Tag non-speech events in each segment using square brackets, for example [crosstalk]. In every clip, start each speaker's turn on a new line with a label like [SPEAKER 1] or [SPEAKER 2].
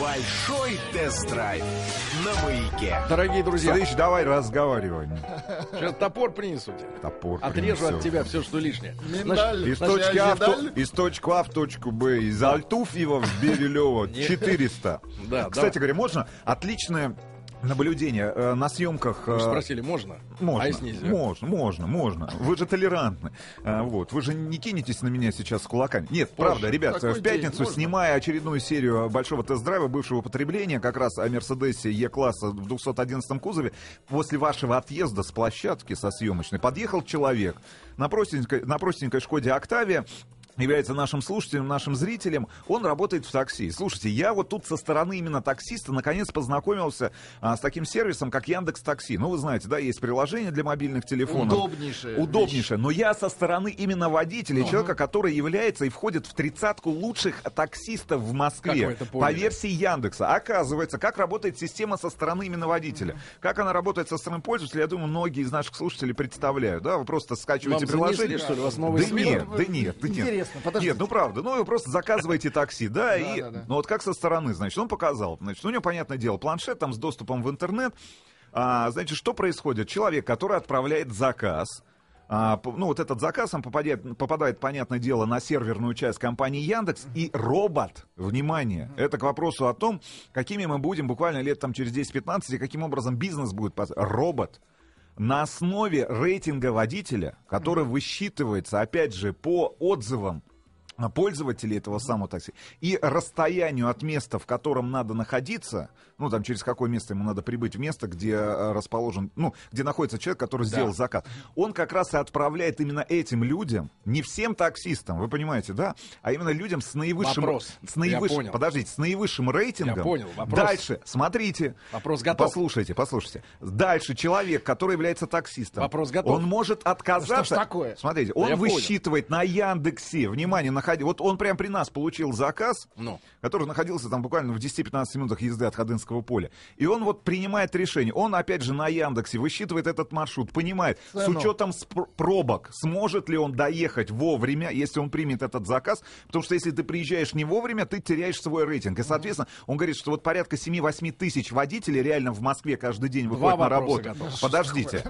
[SPEAKER 1] Большой тест-драйв на маяке.
[SPEAKER 2] Дорогие друзья,
[SPEAKER 3] Слышь, давай разговаривай.
[SPEAKER 2] сейчас топор принесу тебе.
[SPEAKER 3] Топор
[SPEAKER 2] Отрежу
[SPEAKER 3] принесу.
[SPEAKER 2] от тебя все, что лишнее.
[SPEAKER 4] Миндаль.
[SPEAKER 3] Из точки, а в, из точки А в точку Б, из Альтуфьева в Берилево 400. [laughs]
[SPEAKER 2] Да,
[SPEAKER 3] Кстати
[SPEAKER 2] да.
[SPEAKER 3] говоря, можно отличное наблюдение э, на съемках.
[SPEAKER 2] Вы
[SPEAKER 3] э,
[SPEAKER 2] спросили, можно?
[SPEAKER 3] Можно,
[SPEAKER 2] А если нельзя?
[SPEAKER 3] можно, можно, можно. Вы же толерантны. А, вот. Вы же не кинетесь на меня сейчас с кулаками. Нет, правда, ребят,
[SPEAKER 4] Такой
[SPEAKER 3] в пятницу,
[SPEAKER 4] день,
[SPEAKER 3] снимая очередную серию большого тест-драйва бывшего потребления, как раз о Мерседесе Е-класса в 211 кузове, после вашего отъезда с площадки со съемочной, подъехал человек на простенькой, на простенькой Шкоде Октавия, является нашим слушателем, нашим зрителем, он работает в такси. Слушайте, я вот тут со стороны именно таксиста наконец познакомился а, с таким сервисом, как Яндекс Такси. Ну, вы знаете, да, есть приложение для мобильных телефонов.
[SPEAKER 4] Удобнейшая
[SPEAKER 3] Удобнейшее. Но я со стороны именно водителя, человека, который является и входит в тридцатку лучших таксистов в Москве. по версии Яндекса. Оказывается, как работает система со стороны именно водителя. Как она работает со стороны пользователя, я думаю, многие из наших слушателей представляют. Да, вы просто скачиваете
[SPEAKER 2] Вам занесли,
[SPEAKER 3] приложение.
[SPEAKER 2] что ли? У вас новый
[SPEAKER 3] да нет, да нет, да нет.
[SPEAKER 4] Интересно, подождите.
[SPEAKER 3] Нет, ну правда. Ну, вы просто заказываете такси, да, и... Ну, вот как со стороны, значит, он показал. Значит, у него, понятное дело, планшет там с доступом в интернет. А, значит, что происходит? Человек, который отправляет заказ, а, ну, вот этот заказ, он попадает, попадает, понятное дело, на серверную часть компании Яндекс, и робот, внимание, это к вопросу о том, какими мы будем буквально лет там через 10-15, и каким образом бизнес будет, робот, на основе рейтинга водителя, который высчитывается, опять же, по отзывам пользователей этого самого такси и расстоянию от места, в котором надо находиться, ну там через какое место ему надо прибыть в место, где э, расположен, ну где находится человек, который сделал заказ, он как раз и отправляет именно этим людям, не всем таксистам, вы понимаете, да, а именно людям с наивысшим,
[SPEAKER 2] Вопрос.
[SPEAKER 3] с
[SPEAKER 2] Я
[SPEAKER 3] наивысшим,
[SPEAKER 2] понял.
[SPEAKER 3] подождите, с наивысшим рейтингом.
[SPEAKER 2] Я понял. Вопрос.
[SPEAKER 3] Дальше, смотрите.
[SPEAKER 2] Вопрос готов.
[SPEAKER 3] Послушайте, послушайте. Дальше человек, который является таксистом.
[SPEAKER 2] Вопрос готов.
[SPEAKER 3] Он может отказаться.
[SPEAKER 4] Что ж такое?
[SPEAKER 3] Смотрите,
[SPEAKER 2] Да
[SPEAKER 3] он
[SPEAKER 2] я понял.
[SPEAKER 3] высчитывает на Яндексе, внимание, находи, вот он прям при нас получил заказ,
[SPEAKER 2] Ну.
[SPEAKER 3] который находился там буквально в 10-15 минутах езды от Ходынского поля. И он вот принимает решение. Он, опять же, на Яндексе высчитывает этот маршрут, понимает, с
[SPEAKER 4] Цену.
[SPEAKER 3] учетом спр- пробок, сможет ли он доехать вовремя, если он примет этот заказ. Потому что если ты приезжаешь не вовремя, ты теряешь свой рейтинг. И, соответственно, он говорит, что вот порядка 7-8 тысяч водителей реально в Москве каждый день выходят на
[SPEAKER 2] вопроса
[SPEAKER 3] работу.
[SPEAKER 2] готовы.
[SPEAKER 3] Подождите.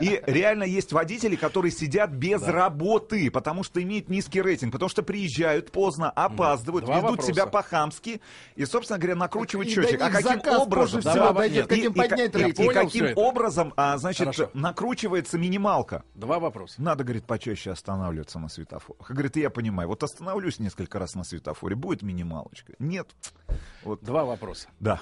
[SPEAKER 3] И реально есть водители, которые сидят без работы, потому что имеют низкий рейтинг, потому что приезжают поздно, опаздывают,
[SPEAKER 2] Два
[SPEAKER 3] ведут
[SPEAKER 2] вопроса.
[SPEAKER 3] себя по-хамски и, собственно говоря, накручивают
[SPEAKER 4] И
[SPEAKER 3] счетчик. А каким образом? Да,
[SPEAKER 4] каким
[SPEAKER 3] и- и-
[SPEAKER 4] поднять
[SPEAKER 3] и-. И каким образом, а, значит,
[SPEAKER 2] Хорошо.
[SPEAKER 3] накручивается минималка?
[SPEAKER 2] Два вопроса.
[SPEAKER 3] Надо, говорит, почаще останавливаться на светофорах. Говорит, я понимаю, вот остановлюсь несколько раз на светофоре, будет минималочка. Нет. Вот,
[SPEAKER 2] Два вопроса.
[SPEAKER 3] да.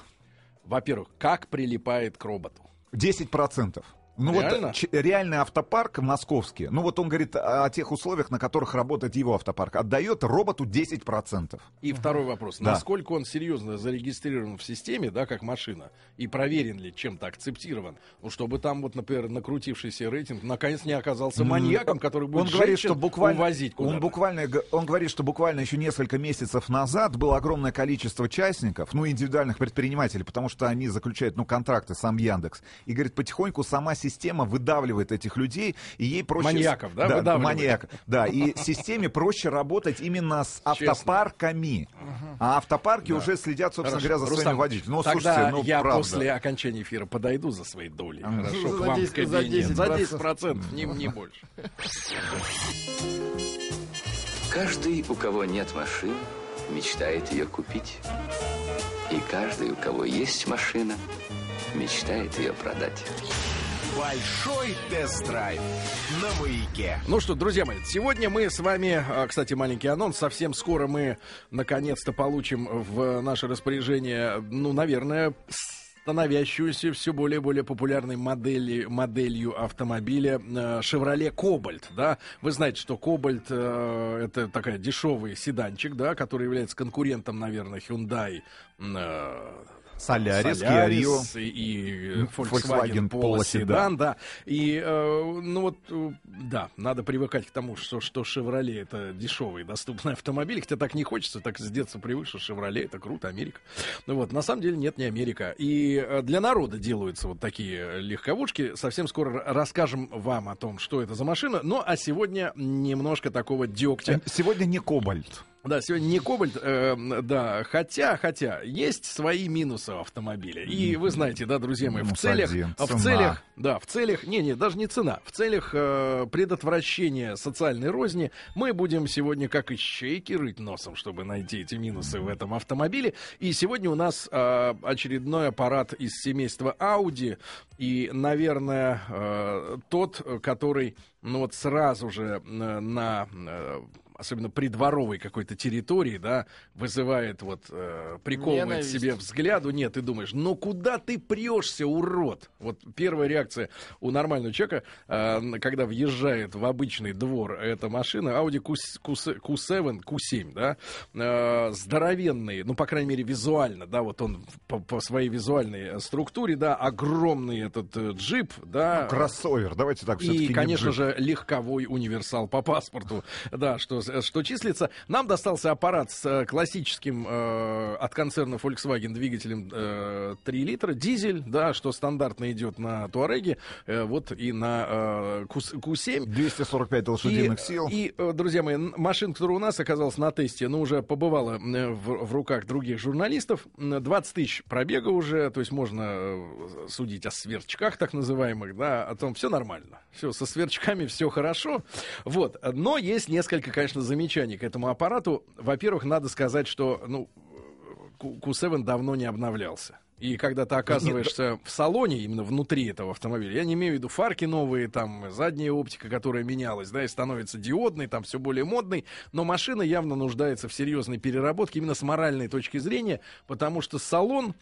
[SPEAKER 2] Во-первых, как прилипает к роботу?
[SPEAKER 3] 10%. Ну
[SPEAKER 2] Реально?
[SPEAKER 3] вот реальный автопарк московский, ну вот он говорит о тех условиях, на которых работает его автопарк, отдает роботу 10%.
[SPEAKER 2] И второй вопрос.
[SPEAKER 3] Да.
[SPEAKER 2] Насколько он серьезно зарегистрирован в системе, да, как машина, и проверен ли, чем-то акцептирован, ну, чтобы там, вот, например, накрутившийся рейтинг наконец не оказался маньяком, который будет
[SPEAKER 3] он говорит, что буквально,
[SPEAKER 2] увозить
[SPEAKER 3] он
[SPEAKER 2] куда-то.
[SPEAKER 3] буквально, г- он говорит, что буквально еще несколько месяцев назад было огромное количество частников, ну индивидуальных предпринимателей, потому что они заключают, ну контракты сам Яндекс, и говорит, потихоньку сама система выдавливает этих людей, и ей проще...
[SPEAKER 2] Маньяков, да, выдавливает?
[SPEAKER 3] маньяк, да, и системе проще работать именно с
[SPEAKER 2] Честно.
[SPEAKER 3] автопарками, а автопарки уже следят, собственно
[SPEAKER 2] Хорошо.
[SPEAKER 3] говоря, за своими водителями. Ну,
[SPEAKER 2] тогда
[SPEAKER 3] слушайте, ну,
[SPEAKER 2] я
[SPEAKER 3] правда.
[SPEAKER 2] после окончания эфира подойду за своей долей. Хорошо,
[SPEAKER 4] За
[SPEAKER 2] к вам
[SPEAKER 4] 10,
[SPEAKER 2] в кабинет.
[SPEAKER 4] за 10%.
[SPEAKER 2] За 10%, не, не больше.
[SPEAKER 5] Каждый, у кого нет машины, мечтает ее купить. И каждый, у кого есть машина, мечтает ее продать.
[SPEAKER 1] Большой тест-драйв на маяке.
[SPEAKER 2] Ну что, друзья мои, сегодня мы с вами, а, кстати, маленький анонс, совсем скоро мы наконец-то получим в наше распоряжение, ну, наверное, становящуюся все более и более популярной модели, моделью автомобиля Chevrolet Cobalt, да. Вы знаете, что Cobalt э, это такая дешевый седанчик, да, который является конкурентом, наверное, Hyundai э,
[SPEAKER 3] Солярис, Kia Rio.
[SPEAKER 2] И, и Volkswagen,
[SPEAKER 3] Volkswagen
[SPEAKER 2] Polo
[SPEAKER 3] Polo
[SPEAKER 2] Sedan, да. И, э, ну вот, э, да, надо привыкать к тому, что, что Chevrolet это дешевый доступный автомобиль, хотя так не хочется, так с детства привык, что Chevrolet это круто, Америка. Ну вот, на самом деле нет, не Америка. И э, для народа делаются вот такие легковушки. Совсем скоро расскажем вам о том, что это за машина. Ну, а сегодня немножко такого дегтя.
[SPEAKER 3] Сегодня не кобальт.
[SPEAKER 2] Да, сегодня не кобальт, э, да, хотя, хотя, есть свои минусы у автомобиля. И вы знаете, да, друзья мои, в целях,
[SPEAKER 3] один.
[SPEAKER 2] в
[SPEAKER 3] Цена.
[SPEAKER 2] целях, да, в целях, не, не, даже не цена, в целях э, предотвращения социальной розни мы будем сегодня как ищейки рыть носом, чтобы найти эти минусы в этом автомобиле. И сегодня у нас э, очередной аппарат из семейства Audi и, наверное, э, тот, который, ну вот сразу же э, на э, особенно придворовой какой-то территории, да, вызывает вот э, приковывает
[SPEAKER 4] Ненависть.
[SPEAKER 2] себе взгляду. Нет, ты думаешь, ну куда ты прешься, урод? Вот первая реакция у нормального человека, э, когда въезжает в обычный двор эта машина, Audi Q, Q, Q7, Q7, да, э, здоровенный, ну, по крайней мере, визуально, да, вот он по, по своей визуальной э, структуре, да, огромный этот э, джип, да,
[SPEAKER 3] Кроссовер, давайте так все-таки
[SPEAKER 2] и, конечно же, легковой универсал по паспорту, да, что, что числится. Нам достался аппарат с э, классическим э, от концерна Volkswagen двигателем э, 3 литра, дизель, да, что стандартно идет на Туареге, э, вот и на э, Q- Q7.
[SPEAKER 3] 245 лошадиных сил.
[SPEAKER 2] И, э, друзья мои, машина, которая у нас оказалась на тесте, ну, уже побывала э, в, в руках других журналистов. М, 20 тысяч пробега уже, то есть можно э, судить о сверчках так называемых, да, о том, все нормально. Все, со сверчками все хорошо. Вот. Но есть несколько, конечно, замечаний к этому аппарату. Во-первых, надо сказать, что, ну, Q- Q7 давно не обновлялся. И когда ты оказываешься в салоне, именно внутри этого автомобиля, я не имею в виду фарки новые, там задняя оптика, которая менялась, да, и становится диодной, там все более модной, но машина явно нуждается в серьезной переработке именно с моральной точки зрения, потому что салон,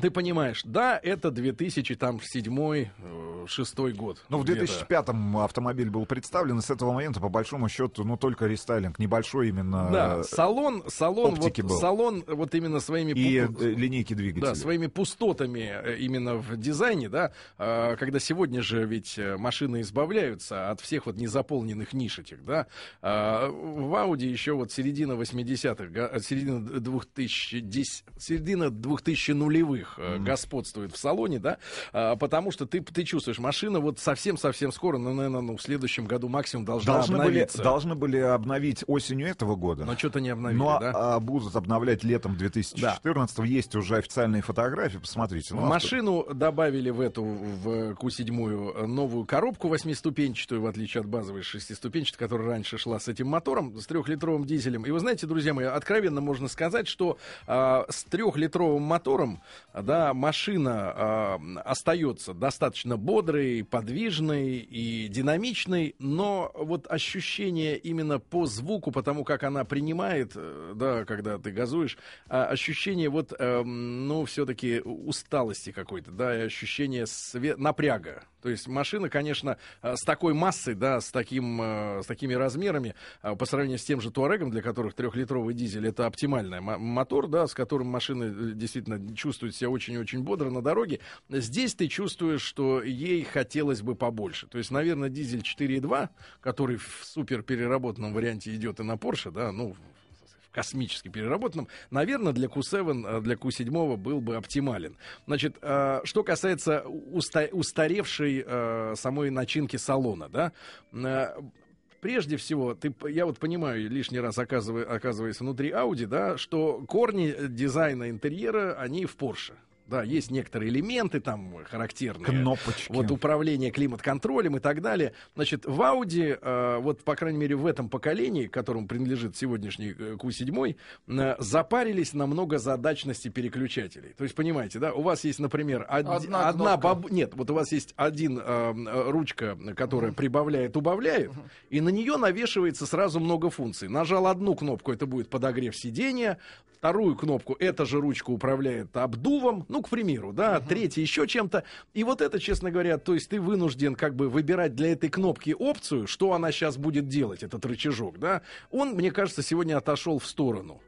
[SPEAKER 2] ты понимаешь, да, это 2007-2006 год.
[SPEAKER 3] Ну, в
[SPEAKER 2] где-то.
[SPEAKER 3] 2005-м автомобиль был представлен, и с этого момента, по большому счету, ну, только рестайлинг, небольшой именно
[SPEAKER 2] Да,
[SPEAKER 3] э,
[SPEAKER 2] салон, салон, вот,
[SPEAKER 3] был.
[SPEAKER 2] салон вот именно своими
[SPEAKER 3] и
[SPEAKER 2] пу-
[SPEAKER 3] э, линейки двигателя.
[SPEAKER 2] Да, своими пустотами э, именно в дизайне, да, а, когда сегодня же ведь э, машины избавляются от всех вот незаполненных ниш этих, да. А, В Audi еще вот середина 80-х, га- э, середина 2010, середина 2000 нулевых э, господствует в салоне, да, а, потому что ты, ты чувствуешь, машина вот совсем-совсем скоро, ну, наверное, ну, в следующем году максимум должна
[SPEAKER 3] Должны были,
[SPEAKER 2] обновиться.
[SPEAKER 3] должны были обновить осенью этого года.
[SPEAKER 2] Но что-то не обновили,
[SPEAKER 3] Но
[SPEAKER 2] да?
[SPEAKER 3] а, будут обновлять летом 2014 Есть уже официальные фотографии, посмотрите. Ну, авто-
[SPEAKER 2] машину добавили в эту, в Q7 новую коробку восьмиступенчатую, в отличие от базовой шестиступенчатой, которая раньше шла с этим мотором, с трехлитровым дизелем. И вы знаете, друзья мои, откровенно можно сказать, что а, с трехлитровым мотором, да, машина а, остается достаточно бодрой, подвижной и динамичной, но вот ощущение именно по звуку, потому как она принимает, э, да, когда ты газуешь, а, ощущение вот, эм, ну, все-таки усталости какой-то, да, и ощущение све- напряга. То есть машина, конечно, э, с такой массой, да, с, таким, э, с такими размерами, э, по сравнению с тем же Туарегом, для которых трехлитровый дизель это оптимальный мо- мотор, да, с которым машина э, действительно чувствует себя очень-очень бодро на дороге. Здесь ты чувствуешь, что ей хотелось бы побольше. То есть, наверное, дизель 4.2, который в супер переработанном варианте идет и на Porsche, да, ну, космически переработанном, наверное, для Q7, э, для Q7 был бы оптимален. Значит, э, что касается уста- устаревшей э, самой начинки салона, да, Прежде всего, ты, я вот понимаю, лишний раз оказывая, оказываясь внутри Audi, да, что корни дизайна интерьера, они в Porsche. Да, есть некоторые элементы там характерные.
[SPEAKER 3] Кнопочки.
[SPEAKER 2] Вот управление климат-контролем и так далее. Значит, в Audi, э, вот, по крайней мере, в этом поколении, которому принадлежит сегодняшний э, Q7, э, запарились на многозадачности переключателей. То есть, понимаете, да, у вас есть, например, од-
[SPEAKER 4] Одна
[SPEAKER 2] одна, баб- Нет, вот у вас есть один э, ручка, которая прибавляет, убавляет, и на нее навешивается сразу много функций. Нажал одну кнопку, это будет подогрев сидения, вторую кнопку, эта же ручка управляет обдувом, ну, к примеру, да, третья еще чем-то. И вот это, честно говоря, то есть ты вынужден как бы выбирать для этой кнопки опцию, что она сейчас будет делать, этот рычажок, да. Он, мне кажется, сегодня отошел в сторону.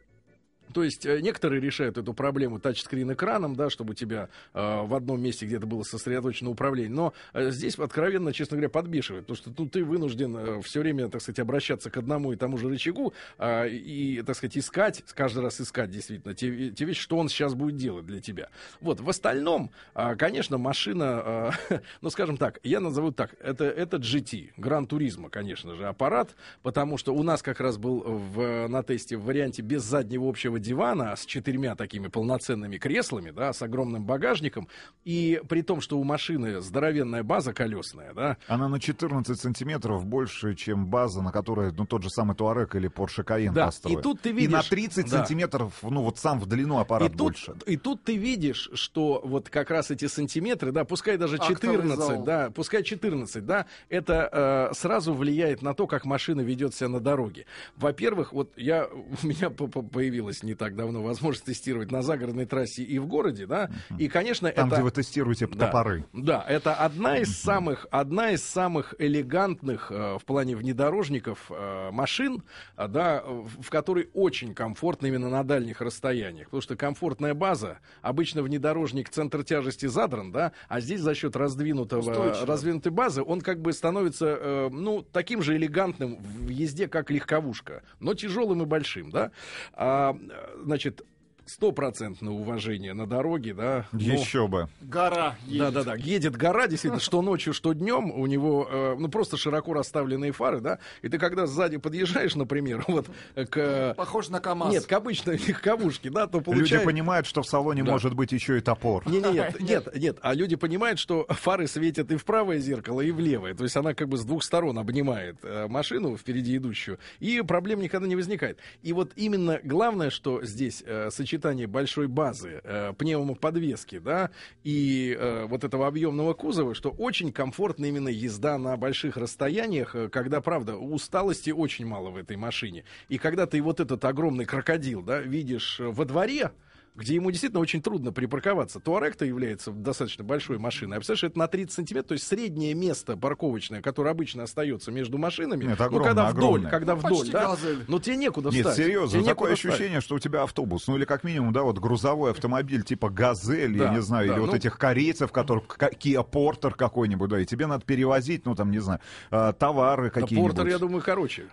[SPEAKER 2] То есть э, некоторые решают эту проблему тачскрин экраном, да, чтобы у тебя э, в одном месте где-то было сосредоточено управление. Но э, здесь откровенно, честно говоря, подбешивает, потому что тут ты вынужден э, все время, так сказать, обращаться к одному и тому же рычагу э, и, так сказать, искать, каждый раз искать действительно те, те вещи, что он сейчас будет делать для тебя. Вот, в остальном, э, конечно, машина, э, [laughs] ну, скажем так, я назову так, это, это GT, Гран Туризма, конечно же, аппарат, потому что у нас как раз был в, на тесте в варианте без заднего общего дивана с четырьмя такими полноценными креслами, да, с огромным багажником, и при том, что у машины здоровенная база колесная, да.
[SPEAKER 3] Она на 14 сантиметров больше, чем база, на которой, ну, тот же самый Туарек или Porsche Cayenne
[SPEAKER 2] да,
[SPEAKER 3] построен.
[SPEAKER 2] и тут ты видишь...
[SPEAKER 3] И на 30
[SPEAKER 2] да.
[SPEAKER 3] сантиметров, ну, вот сам в длину аппарат
[SPEAKER 2] и
[SPEAKER 3] больше.
[SPEAKER 2] Тут, и тут ты видишь, что вот как раз эти сантиметры, да, пускай даже 14, да, пускай 14, да, это э, сразу влияет на то, как машина ведет себя на дороге. Во-первых, вот я, [laughs] у меня появилась не так давно возможность тестировать на загородной трассе и в городе, да, и, конечно,
[SPEAKER 3] Там,
[SPEAKER 2] это...
[SPEAKER 3] где вы тестируете
[SPEAKER 2] да,
[SPEAKER 3] топоры.
[SPEAKER 2] Да, это одна из самых, одна из самых элегантных э, в плане внедорожников э, машин, э, да, в которой очень комфортно именно на дальних расстояниях, потому что комфортная база, обычно внедорожник центр тяжести задран, да, а здесь за счет раздвинутого,
[SPEAKER 4] Устойчиво.
[SPEAKER 2] раздвинутой базы он как бы становится, э, ну, таким же элегантным в езде, как легковушка, но тяжелым и большим, да. А, значит, стопроцентное уважение на дороге, да.
[SPEAKER 3] Еще бы.
[SPEAKER 4] Гора едет.
[SPEAKER 2] да, да, да. Едет гора, действительно, что ночью, что днем. У него, э, ну, просто широко расставленные фары, да. И ты когда сзади подъезжаешь, например, [laughs] вот к...
[SPEAKER 4] Похож на КамАЗ.
[SPEAKER 2] Нет, к обычной [laughs] легковушке, да, то
[SPEAKER 3] Люди
[SPEAKER 2] получается...
[SPEAKER 3] понимают, что в салоне
[SPEAKER 2] Да.
[SPEAKER 3] может быть еще и топор.
[SPEAKER 2] Не, не, нет, нет, нет, а люди понимают, что фары светят и в правое зеркало, и в левое. То есть она как бы с двух сторон обнимает э, машину впереди идущую, и проблем никогда не возникает. И вот именно главное, что здесь э, сочетание большой базы, э, пневмоподвески, да, и э, вот этого объемного кузова, что очень комфортна именно езда на больших расстояниях, э, когда, правда, усталости очень мало в этой машине. И когда ты вот этот огромный крокодил, да, видишь э, во дворе, где ему действительно очень трудно припарковаться. Туарек-то является достаточно большой машиной. А представляешь, это на 30 сантиметров, то есть среднее место парковочное, которое обычно остается между машинами.
[SPEAKER 3] Нет,
[SPEAKER 2] ну,
[SPEAKER 3] огромное,
[SPEAKER 2] когда вдоль,
[SPEAKER 3] огромное.
[SPEAKER 2] когда
[SPEAKER 4] Ну,
[SPEAKER 2] вдоль,
[SPEAKER 4] почти
[SPEAKER 2] да.
[SPEAKER 4] «Газель».
[SPEAKER 2] Но тебе некуда
[SPEAKER 3] Нет,
[SPEAKER 2] встать.
[SPEAKER 3] серьезно,
[SPEAKER 2] Тебе
[SPEAKER 3] такое
[SPEAKER 2] некуда встать.
[SPEAKER 3] ощущение, что у тебя автобус, ну или как минимум, да, вот грузовой автомобиль типа «Газель», я
[SPEAKER 2] Да,
[SPEAKER 3] не знаю,
[SPEAKER 2] да,
[SPEAKER 3] или вот
[SPEAKER 2] ну-
[SPEAKER 3] этих корейцев, которых Kia Porter какой-нибудь, да, и тебе надо перевозить, ну там, не знаю, э, товары
[SPEAKER 2] Да,
[SPEAKER 3] какие-нибудь.
[SPEAKER 2] Портер, я думаю, короче.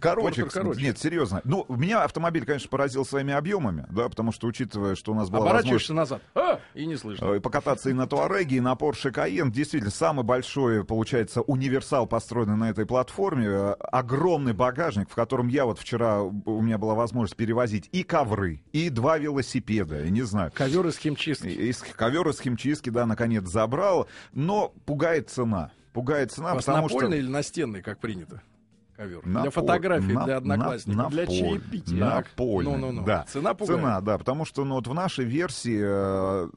[SPEAKER 3] Короче,
[SPEAKER 2] короче.
[SPEAKER 3] нет, серьезно. Ну, меня автомобиль, конечно, поразил своими объемами, да, потому что, учитывая, что у нас была
[SPEAKER 2] Оборачиваешься назад. А, и не слышно.
[SPEAKER 3] э, покататься и на Туареге, и на Porsche Cayenne. Действительно, самый большой, получается, универсал, построенный на этой платформе. Э, Огромный багажник, в котором я вот вчера, у меня была возможность перевозить и ковры, и два велосипеда, я не знаю.
[SPEAKER 2] Ковер из химчистки.
[SPEAKER 3] Из ковер из химчистки, да, наконец забрал. Но пугает цена. Пугает цена,
[SPEAKER 2] вас
[SPEAKER 3] потому что...
[SPEAKER 2] или настенный, как принято? Ковер.
[SPEAKER 3] Напо-
[SPEAKER 2] Для фотографий,
[SPEAKER 3] на-
[SPEAKER 2] для одноклассников.
[SPEAKER 3] на-
[SPEAKER 4] Для чаепития.
[SPEAKER 2] Так.
[SPEAKER 3] Напольный,
[SPEAKER 2] Ну-ну-ну.
[SPEAKER 3] да.
[SPEAKER 2] Цена пугает.
[SPEAKER 3] Цена, да, потому что ну, вот в нашей версии э,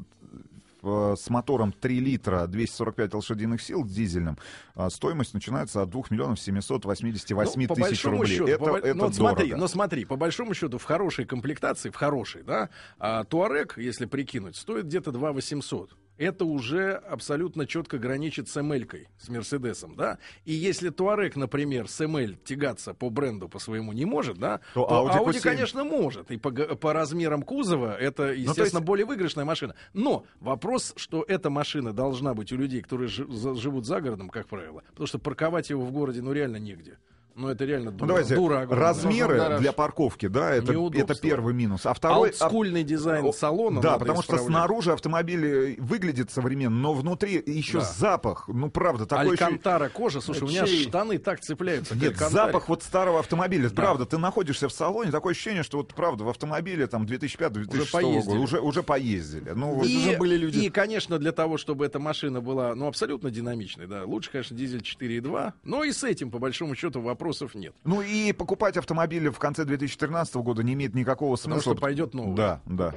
[SPEAKER 3] в- с мотором 3 литра 245 лошадиных сил дизельным э, стоимость начинается от 2 миллионов 788
[SPEAKER 2] Ну,
[SPEAKER 3] тысяч рублей.
[SPEAKER 2] счету,
[SPEAKER 3] это
[SPEAKER 2] по
[SPEAKER 3] это
[SPEAKER 2] ну, вот смотри,
[SPEAKER 3] дорого.
[SPEAKER 2] но смотри, по большому счету, в хорошей комплектации, в хорошей, да, а, Туарек, если прикинуть, стоит где-то 2 800. Это уже абсолютно четко граничит с ML-кой, с Мерседесом, да. И если Туарек, например, с ML тягаться по бренду по своему не может, да,
[SPEAKER 3] То
[SPEAKER 2] то,
[SPEAKER 3] Audi
[SPEAKER 2] Audi,
[SPEAKER 3] Q7.
[SPEAKER 2] конечно, может. И по, по размерам кузова это, естественно,
[SPEAKER 3] есть-
[SPEAKER 2] более выигрышная машина. Но вопрос, что эта машина должна быть у людей, которые живут за городом, как правило, потому что парковать его в городе, ну, реально негде. Ну, это реально дура,
[SPEAKER 3] Ну, давайте,
[SPEAKER 2] дура огромная.
[SPEAKER 3] размеры для парковки, да, это,
[SPEAKER 2] Неудобство.
[SPEAKER 3] это первый минус. А второй...
[SPEAKER 2] Олдскульный дизайн
[SPEAKER 3] О,
[SPEAKER 2] салона
[SPEAKER 3] Да, потому что
[SPEAKER 2] исправлять.
[SPEAKER 3] снаружи автомобиль э, выглядит современно, но внутри еще
[SPEAKER 2] Да.
[SPEAKER 3] запах. Ну, правда, такой еще...
[SPEAKER 2] Алькантара кожа, слушай, у меня
[SPEAKER 4] Чей?
[SPEAKER 2] штаны так цепляются.
[SPEAKER 3] Нет,
[SPEAKER 2] Алькантаре.
[SPEAKER 3] запах вот старого автомобиля.
[SPEAKER 2] Да.
[SPEAKER 3] Правда, ты находишься в салоне, такое ощущение, что вот правда в автомобиле там 2005-2006
[SPEAKER 2] поездили.
[SPEAKER 3] года уже, уже поездили. Ну, вот-
[SPEAKER 2] И,
[SPEAKER 4] уже были люди.
[SPEAKER 2] и, конечно, для того, чтобы эта машина была, ну, абсолютно динамичной, да, лучше, конечно, дизель 4.2, но и с этим, по большому счету, вопросов нет.
[SPEAKER 3] ну и покупать автомобили в конце 2013 года не имеет никакого
[SPEAKER 2] Потому
[SPEAKER 3] смысла.
[SPEAKER 2] что пойдет новый.
[SPEAKER 3] Да, да.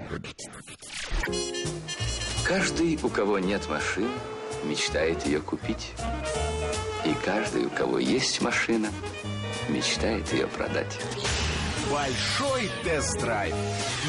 [SPEAKER 5] Каждый, у кого нет машины, мечтает ее купить. И каждый, у кого есть машина, мечтает ее продать.
[SPEAKER 1] Большой тест-драйв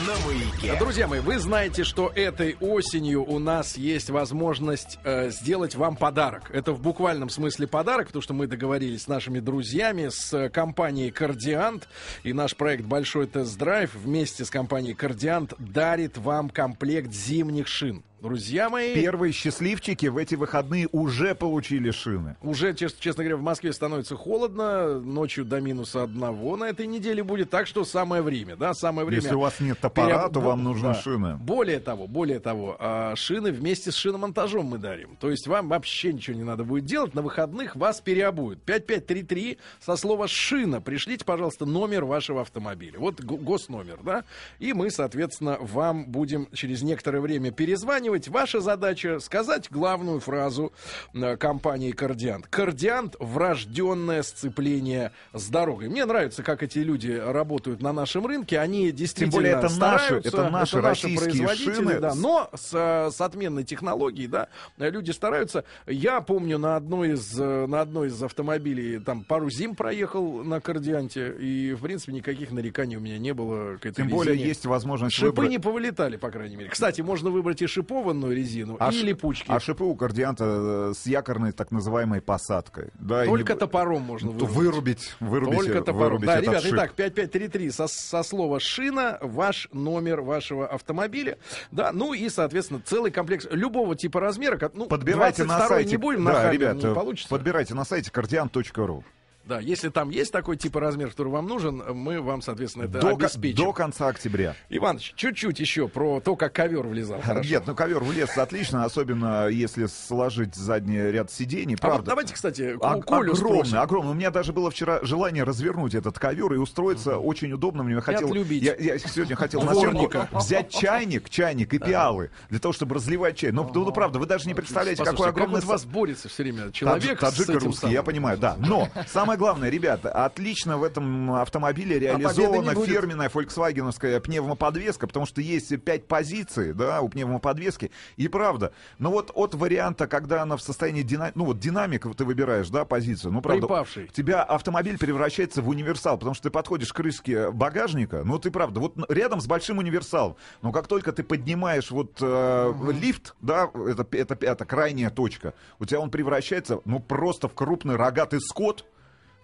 [SPEAKER 1] на маяке.
[SPEAKER 2] Друзья мои, вы знаете, что этой осенью у нас есть возможность э, сделать вам подарок. Это в буквальном смысле подарок, потому что мы договорились с нашими друзьями, с э, компанией Кардиант. И наш проект Большой тест-драйв вместе с компанией Кардиант дарит вам комплект зимних шин. Друзья мои,
[SPEAKER 3] Первые счастливчики в эти выходные уже получили шины.
[SPEAKER 2] уже, чес- честно говоря, в Москве становится холодно. Ночью до минуса одного на этой неделе будет. Так что самое время, да, самое время.
[SPEAKER 3] Если у вас нет топора,
[SPEAKER 2] Переоб-
[SPEAKER 3] то вам нужны
[SPEAKER 2] да.
[SPEAKER 3] шины.
[SPEAKER 2] Более того, более того, а, шины вместе с шиномонтажом мы дарим. То есть вам вообще ничего не надо будет делать. На выходных вас переобуют. 5533 со слова шина. Пришлите, пожалуйста, номер вашего автомобиля. Вот го- госномер, да? И мы, соответственно, вам будем через некоторое время перезванивать. Ваша задача сказать главную фразу э, компании Кардиант. Кардиант врожденное сцепление с дорогой. Мне нравится, как эти люди работают на нашем рынке. Они действительно
[SPEAKER 3] более это наши-
[SPEAKER 2] стараются.
[SPEAKER 3] это наши российские
[SPEAKER 2] производители,
[SPEAKER 3] шины.
[SPEAKER 2] да, но с, э, с отменной технологией, да, люди стараются. Я помню на одной из э, на одной из автомобилей там пару зим проехал на Кардианте и в принципе никаких нареканий у меня не было к этой
[SPEAKER 3] Тем более
[SPEAKER 2] резине.
[SPEAKER 3] есть возможность
[SPEAKER 2] Шипы
[SPEAKER 3] выбрать.
[SPEAKER 2] не повылетали, по крайней мере. Кстати, можно выбрать и шипованную резину,
[SPEAKER 3] А
[SPEAKER 2] и
[SPEAKER 3] ш-
[SPEAKER 2] липучки.
[SPEAKER 3] А шипы у кардианта э, с якорной так называемой посадкой. Да,
[SPEAKER 2] Только
[SPEAKER 3] не-
[SPEAKER 2] топором можно вырубить.
[SPEAKER 3] вырубить, вырубить,
[SPEAKER 2] Только топором.
[SPEAKER 3] вырубить
[SPEAKER 2] Да,
[SPEAKER 3] этот
[SPEAKER 2] ребят,
[SPEAKER 3] шип.
[SPEAKER 2] итак, 5533 со, со слова шина, ваш номер вашего автомобиля. Да, ну и, соответственно, целый комплекс любого типа размера. Ну,
[SPEAKER 3] Подбирайте на
[SPEAKER 2] 22-й
[SPEAKER 3] сайте.
[SPEAKER 2] не будем,
[SPEAKER 3] да, ребят,
[SPEAKER 2] не получится.
[SPEAKER 3] подбирайте на сайте cardian.ru.
[SPEAKER 2] Да, если там есть такой типа размер, который вам нужен, мы вам, соответственно, это
[SPEAKER 3] До,
[SPEAKER 2] обеспечим.
[SPEAKER 3] до конца октября.
[SPEAKER 2] Иваныч, чуть-чуть еще про то, как ковер влезал. Хорошо.
[SPEAKER 3] Нет, ну ковер влез отлично, особенно если сложить задний ряд сидений.
[SPEAKER 2] А вот
[SPEAKER 3] Правда.
[SPEAKER 2] давайте, кстати,
[SPEAKER 3] Ог-
[SPEAKER 2] Колю
[SPEAKER 3] огромный,
[SPEAKER 2] спросим.
[SPEAKER 3] огромный. У меня даже было вчера желание развернуть этот ковер и устроиться очень удобно. Мне хотел, я, я сегодня хотел на съемку взять чайник, чайник и пиалы для того, чтобы разливать чай. Ну, ну, ну, правда, вы даже не представляете, какой
[SPEAKER 2] Послушайте, как
[SPEAKER 3] огромный
[SPEAKER 2] вот вас борется все время человек
[SPEAKER 3] Тадж- таджик
[SPEAKER 2] с этим
[SPEAKER 3] русский, я
[SPEAKER 2] самым.
[SPEAKER 3] понимаю, да. Но [laughs] самое главное, ребята, отлично в этом автомобиле
[SPEAKER 2] победы
[SPEAKER 3] реализована
[SPEAKER 2] будет.
[SPEAKER 3] фирменная фольксвагеновская пневмоподвеска, потому что есть пять позиций, да, у пневмоподвески. И правда, но вот от варианта, когда она в состоянии дина... ну вот динамик ты выбираешь, да, позицию, ну правда,
[SPEAKER 2] Припавший.
[SPEAKER 3] у тебя автомобиль превращается в универсал, потому что ты подходишь к крышке багажника, ну ты правда, вот рядом с большим универсалом, но как только ты поднимаешь вот э, лифт, да, это, это, это крайняя точка, у тебя он превращается, ну просто в крупный рогатый скот,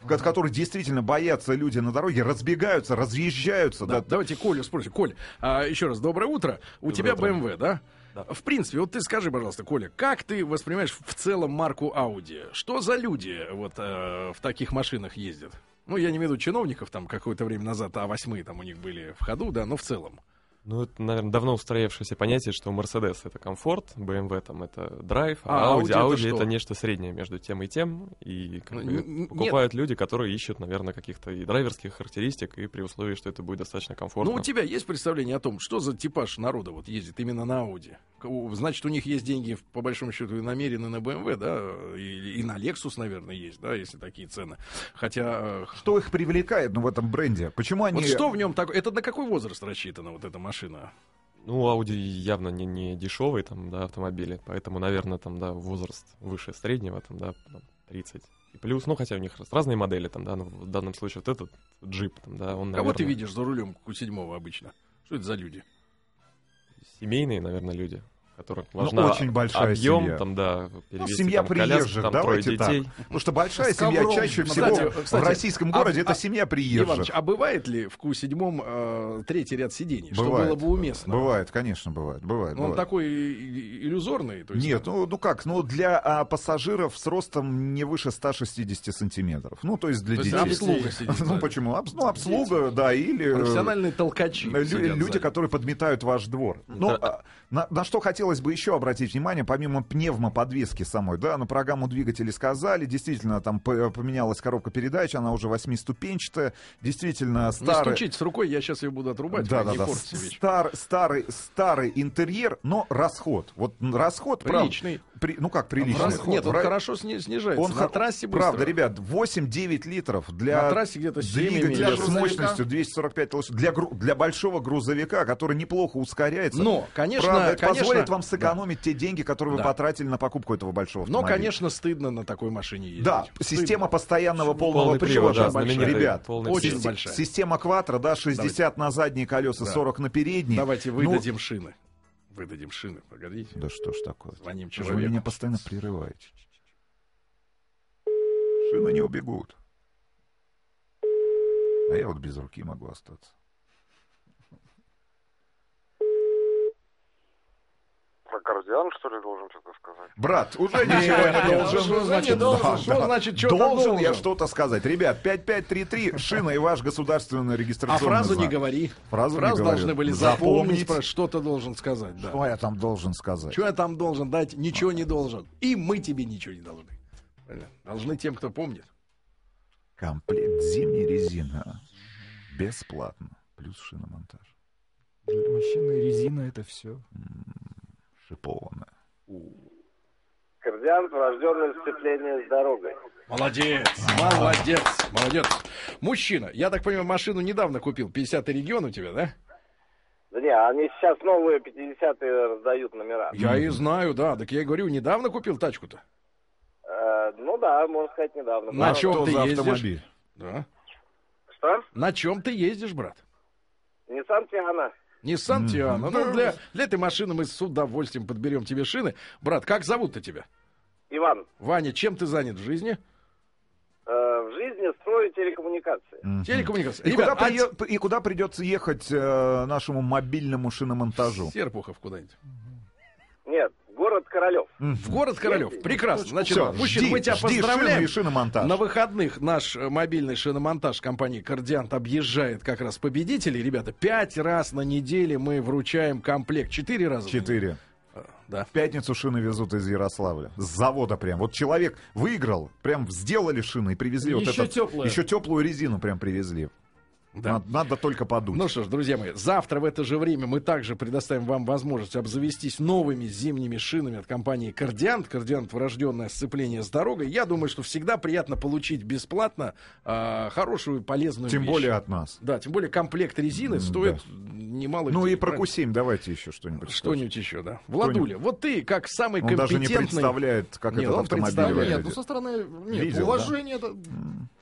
[SPEAKER 3] в ко- который действительно боятся люди на дороге, разбегаются, разъезжаются,
[SPEAKER 2] Да,
[SPEAKER 3] да,
[SPEAKER 2] давайте Колю спросим. Коль, а, еще раз, доброе утро. У тебя BMW, да? В принципе, вот ты скажи, пожалуйста, Коля, как ты воспринимаешь в целом марку Audi? Что за люди вот э, в таких машинах ездят? Ну, я не имею в виду чиновников, там какое-то время назад А8 там у них были в ходу, да, но в целом.
[SPEAKER 4] Ну, это, наверное, давно устоявшееся понятие, что Mercedes — это комфорт, BMW — там это драйв,
[SPEAKER 2] А
[SPEAKER 4] а,
[SPEAKER 2] Audi
[SPEAKER 4] Audi,
[SPEAKER 2] это
[SPEAKER 4] Audi это нечто среднее между тем и тем, и как
[SPEAKER 2] Ну,
[SPEAKER 4] бы покупают люди, которые ищут, наверное, каких-то и драйверских характеристик, и при условии, что это будет достаточно комфортно.
[SPEAKER 2] Ну, у тебя есть представление о том, что за типаж народа вот ездит именно на Audi? Значит, у них есть деньги, по большому счету, и намерены на BMW, да, и, и на Lexus, наверное, есть, да, если такие цены. Хотя, э,
[SPEAKER 3] что их привлекает, ну, в этом бренде? Почему они...
[SPEAKER 2] вот что в нем такое? Это на какой возраст рассчитана вот эта машина?
[SPEAKER 4] Ну, Audi явно не, не дешевый там, да, автомобили, поэтому, наверное, там, да, возраст выше среднего, там, да, там, 30 и плюс, ну, хотя у них раз- разные модели, там, да, но в данном случае вот этот джип, там, да, он,
[SPEAKER 2] Кого ты
[SPEAKER 4] наверное,
[SPEAKER 2] видишь за рулем Q7 обычно? Что это за люди?
[SPEAKER 4] семейные, наверное, люди, которым
[SPEAKER 3] Ну,
[SPEAKER 4] важна
[SPEAKER 3] очень большая
[SPEAKER 4] объем,
[SPEAKER 3] семья.
[SPEAKER 4] там, да,
[SPEAKER 3] Ну, семья
[SPEAKER 4] там, коляску,
[SPEAKER 3] приезжих,
[SPEAKER 4] там, трое
[SPEAKER 3] давайте так.
[SPEAKER 4] детей.
[SPEAKER 3] Потому что большая
[SPEAKER 2] С
[SPEAKER 3] семья
[SPEAKER 2] ковром.
[SPEAKER 3] чаще
[SPEAKER 2] Ну,
[SPEAKER 3] всего
[SPEAKER 2] кстати, кстати,
[SPEAKER 3] в российском
[SPEAKER 2] а-
[SPEAKER 3] городе
[SPEAKER 2] а-
[SPEAKER 3] это семья
[SPEAKER 2] Иваныч,
[SPEAKER 3] приезжих.
[SPEAKER 2] а бывает ли в Q7 э, третий ряд сидений? Что
[SPEAKER 3] Бывает.
[SPEAKER 2] было бы уместно?
[SPEAKER 3] Бывает, конечно, бывает. бывает,
[SPEAKER 2] Но Он
[SPEAKER 3] бывает.
[SPEAKER 2] такой и- и- иллюзорный? То есть,
[SPEAKER 3] Нет, ну, ну как, ну для а, пассажиров с ростом не выше 160 сантиметров. Ну, то есть для
[SPEAKER 2] То есть
[SPEAKER 3] детей.
[SPEAKER 2] обслуга [laughs] сидит,
[SPEAKER 3] Ну почему? Обс- ну, обслуга, да, или... э,
[SPEAKER 2] Профессиональные толкачи.
[SPEAKER 3] Лю- люди, которые подметают ваш двор.
[SPEAKER 4] Да.
[SPEAKER 3] а, на, на что хотелось бы еще обратить внимание, помимо пневмоподвески самой, да, на программу двигателей сказали, действительно, там поменялась коробка передач, она уже восьмиступенчатая, действительно
[SPEAKER 2] Не
[SPEAKER 3] старая.
[SPEAKER 2] стучите с рукой, я сейчас ее буду отрубать.
[SPEAKER 3] Да, да,
[SPEAKER 2] не
[SPEAKER 3] да. Стар, старый, старый интерьер, но расход. Вот расход,
[SPEAKER 2] Приличный.
[SPEAKER 3] при- ну как приличный
[SPEAKER 2] Раз-
[SPEAKER 3] ход.
[SPEAKER 2] Нет, он
[SPEAKER 3] Ра-
[SPEAKER 2] хорошо сни- снижается.
[SPEAKER 3] Он
[SPEAKER 2] на
[SPEAKER 3] хо-
[SPEAKER 2] трассе быстро.
[SPEAKER 3] Правда, ребят, 8-9 литров для
[SPEAKER 2] На трассе где-то 7
[SPEAKER 3] двигателя с мощностью 245 лошадей. Для, гру- для большого грузовика, который неплохо ускоряется.
[SPEAKER 2] Но, конечно,
[SPEAKER 3] Правда, это
[SPEAKER 2] конечно-
[SPEAKER 3] позволит вам сэкономить те деньги, которые
[SPEAKER 2] Да.
[SPEAKER 3] вы потратили на покупку этого большого
[SPEAKER 2] Но,
[SPEAKER 3] автомобиля.
[SPEAKER 2] конечно, стыдно на такой машине ездить.
[SPEAKER 3] Да,
[SPEAKER 2] Стыдно.
[SPEAKER 3] система постоянного полного привода.
[SPEAKER 4] привод, да,
[SPEAKER 3] Ребят,
[SPEAKER 4] полный
[SPEAKER 2] очень
[SPEAKER 4] привод.
[SPEAKER 2] большая.
[SPEAKER 3] Система квадро, да, 60 на задние колеса,
[SPEAKER 2] Да.
[SPEAKER 3] 40 на передние.
[SPEAKER 2] Давайте
[SPEAKER 3] Ну,
[SPEAKER 2] выдадим шины. Выдадим шины, погодите.
[SPEAKER 3] Да что ж такое?
[SPEAKER 2] Звоним человеку.
[SPEAKER 3] Вы меня постоянно прерываете. Шины не убегут. А я вот без руки могу остаться.
[SPEAKER 6] Про Гордиан, что ли, должен что-то сказать?
[SPEAKER 3] Брат, уже ничего не должен.
[SPEAKER 2] что значит должен? Что значит что-то
[SPEAKER 3] должен? я что-то сказать. Ребят, 5533, шина и ваш государственный
[SPEAKER 2] А
[SPEAKER 3] регистрационный
[SPEAKER 2] фразу не говори.
[SPEAKER 3] Фразу
[SPEAKER 2] Фразу должны были
[SPEAKER 3] Запомнить.
[SPEAKER 2] что-то должен сказать. Да.
[SPEAKER 3] Что я там должен сказать?
[SPEAKER 2] Что я там должен дать? Ничего не должен. И мы тебе ничего не должны. Должны тем, кто помнит.
[SPEAKER 3] Комплект зимней резины. а? Бесплатно. Плюс шиномонтаж.
[SPEAKER 7] Для машины резина это все.
[SPEAKER 3] Шипованная.
[SPEAKER 6] Гордиан, врожденное сцепление с дорогой.
[SPEAKER 2] Молодец, молодец, молодец. Мужчина, я так понимаю, машину недавно купил. 50-й регион у тебя, да?
[SPEAKER 6] Да не, они сейчас новые 50-е раздают номера.
[SPEAKER 2] Я и знаю, да. Так я и говорю, недавно купил тачку-то.
[SPEAKER 6] Э, ну да, можно сказать, недавно.
[SPEAKER 2] На
[SPEAKER 6] Да.
[SPEAKER 2] чем ты
[SPEAKER 3] за
[SPEAKER 2] ездишь?
[SPEAKER 3] автомобиль?
[SPEAKER 2] Да.
[SPEAKER 6] Что?
[SPEAKER 2] На чем ты ездишь, брат?
[SPEAKER 6] Nissan Tiana.
[SPEAKER 2] Nissan Tiana. Ну, для, для этой машины мы с удовольствием подберем тебе шины. Брат, как зовут-то тебя?
[SPEAKER 6] Иван,
[SPEAKER 2] Ваня, чем ты занят в жизни?
[SPEAKER 6] э, в жизни строю телекоммуникации.
[SPEAKER 2] Телекоммуникация.
[SPEAKER 3] И,
[SPEAKER 2] Ребят,
[SPEAKER 3] куда
[SPEAKER 2] а
[SPEAKER 3] прие- и куда придется ехать э, нашему мобильному шиномонтажу?
[SPEAKER 2] Серпухов куда-нибудь.
[SPEAKER 6] Нет, город Королев.
[SPEAKER 2] В город Королев. Прекрасно. Значит,
[SPEAKER 3] Всё,
[SPEAKER 2] мужчина,
[SPEAKER 3] жди,
[SPEAKER 2] мы тебя
[SPEAKER 3] жди
[SPEAKER 2] поздравляем.
[SPEAKER 3] шины и шиномонтаж.
[SPEAKER 2] На выходных наш э, мобильный шиномонтаж компании Кардиант объезжает как раз победителей. Ребята, пять раз на неделе мы вручаем комплект. Четыре раза?
[SPEAKER 3] Четыре.
[SPEAKER 2] Да.
[SPEAKER 3] В пятницу шины везут из Ярославля. С завода прям. Вот человек выиграл, прям сделали шины и привезли вот
[SPEAKER 7] Еще
[SPEAKER 3] этот-
[SPEAKER 7] тёплое.
[SPEAKER 3] Еще теплую резину прям привезли.
[SPEAKER 2] Да.
[SPEAKER 3] Надо, надо только подуть.
[SPEAKER 2] Ну что ж, друзья мои, завтра в это же время мы также предоставим вам возможность обзавестись новыми зимними шинами от компании Кардиант. Кардиант врожденное сцепление с дорогой. Я думаю, что всегда приятно получить бесплатно а, хорошую, полезную
[SPEAKER 3] Тем
[SPEAKER 2] вещь.
[SPEAKER 3] более от нас.
[SPEAKER 2] Да, тем более комплект резины стоит немало.
[SPEAKER 3] Ну и
[SPEAKER 2] денег,
[SPEAKER 3] про
[SPEAKER 2] правильно?
[SPEAKER 3] Q7 давайте еще что-нибудь.
[SPEAKER 2] Что-нибудь еще, да. Владуля, вот ты как самый
[SPEAKER 3] Он даже не
[SPEAKER 2] компетентный...
[SPEAKER 3] представляет, как
[SPEAKER 2] Нет,
[SPEAKER 3] этот
[SPEAKER 2] он
[SPEAKER 3] автомобиль
[SPEAKER 2] представляет.
[SPEAKER 7] Нет, ну со стороны... Нет,
[SPEAKER 3] Видел,
[SPEAKER 7] уважение это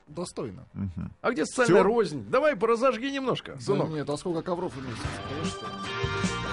[SPEAKER 7] достойно.
[SPEAKER 3] Мгм.
[SPEAKER 2] А где социальная
[SPEAKER 3] Всё?
[SPEAKER 2] рознь? Давай поразожги немножко,
[SPEAKER 7] Да
[SPEAKER 2] сынок.
[SPEAKER 7] нет, а сколько ковров в месяц? Конечно.